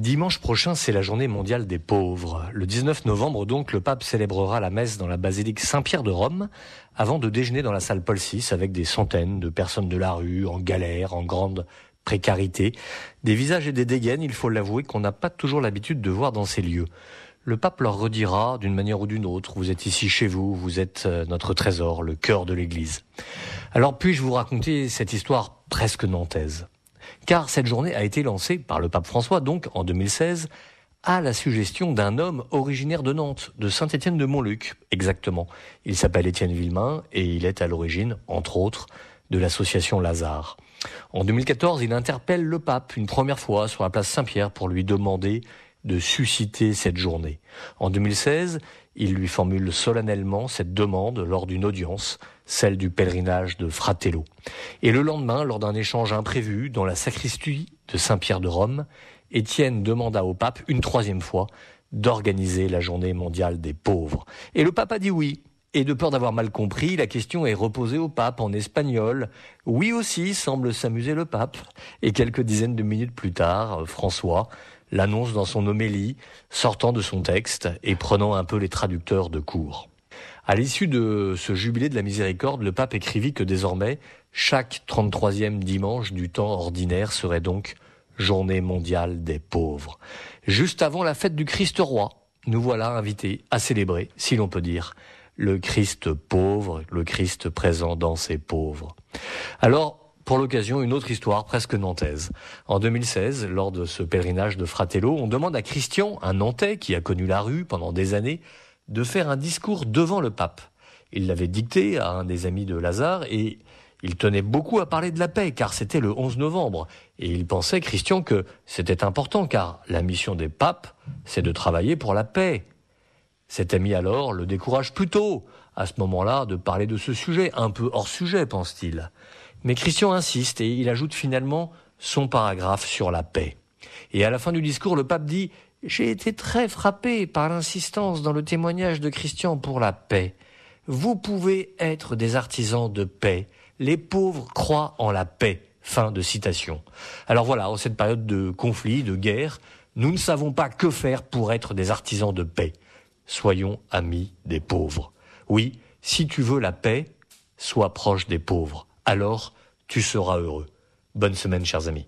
Dimanche prochain, c'est la journée mondiale des pauvres. Le 19 novembre, donc, le pape célébrera la messe dans la basilique Saint-Pierre de Rome, avant de déjeuner dans la salle Paul VI avec des centaines de personnes de la rue, en galère, en grande précarité. Des visages et des dégaines, il faut l'avouer, qu'on n'a pas toujours l'habitude de voir dans ces lieux. Le pape leur redira, d'une manière ou d'une autre, vous êtes ici chez vous, vous êtes euh, notre trésor, le cœur de l'Église. Alors puis-je vous raconter cette histoire presque nantaise? Car cette journée a été lancée par le pape François, donc en 2016, à la suggestion d'un homme originaire de Nantes, de Saint-Étienne de Montluc, exactement. Il s'appelle Étienne Villemain et il est à l'origine, entre autres, de l'association Lazare. En 2014, il interpelle le pape une première fois sur la place Saint-Pierre pour lui demander de susciter cette journée. En 2016, il lui formule solennellement cette demande lors d'une audience, celle du pèlerinage de Fratello. Et le lendemain, lors d'un échange imprévu dans la sacristie de Saint-Pierre de Rome, Étienne demanda au pape une troisième fois d'organiser la journée mondiale des pauvres. Et le pape a dit oui. Et de peur d'avoir mal compris, la question est reposée au pape en espagnol. Oui aussi, semble s'amuser le pape. Et quelques dizaines de minutes plus tard, François l'annonce dans son homélie, sortant de son texte et prenant un peu les traducteurs de cours. À l'issue de ce jubilé de la miséricorde, le pape écrivit que désormais, chaque 33e dimanche du temps ordinaire serait donc journée mondiale des pauvres. Juste avant la fête du Christ roi, nous voilà invités à célébrer, si l'on peut dire, le Christ pauvre, le Christ présent dans ses pauvres. Alors, pour l'occasion, une autre histoire presque nantaise. En 2016, lors de ce pèlerinage de Fratello, on demande à Christian, un Nantais qui a connu la rue pendant des années, de faire un discours devant le pape. Il l'avait dicté à un des amis de Lazare et il tenait beaucoup à parler de la paix car c'était le 11 novembre. Et il pensait, Christian, que c'était important car la mission des papes, c'est de travailler pour la paix. Cet ami alors le décourage plutôt, à ce moment-là, de parler de ce sujet, un peu hors sujet, pense-t-il. Mais Christian insiste et il ajoute finalement son paragraphe sur la paix. Et à la fin du discours, le pape dit J'ai été très frappé par l'insistance dans le témoignage de Christian pour la paix. Vous pouvez être des artisans de paix. Les pauvres croient en la paix. Fin de citation. Alors voilà, en cette période de conflit, de guerre, nous ne savons pas que faire pour être des artisans de paix. Soyons amis des pauvres. Oui, si tu veux la paix, sois proche des pauvres alors tu seras heureux. Bonne semaine, chers amis.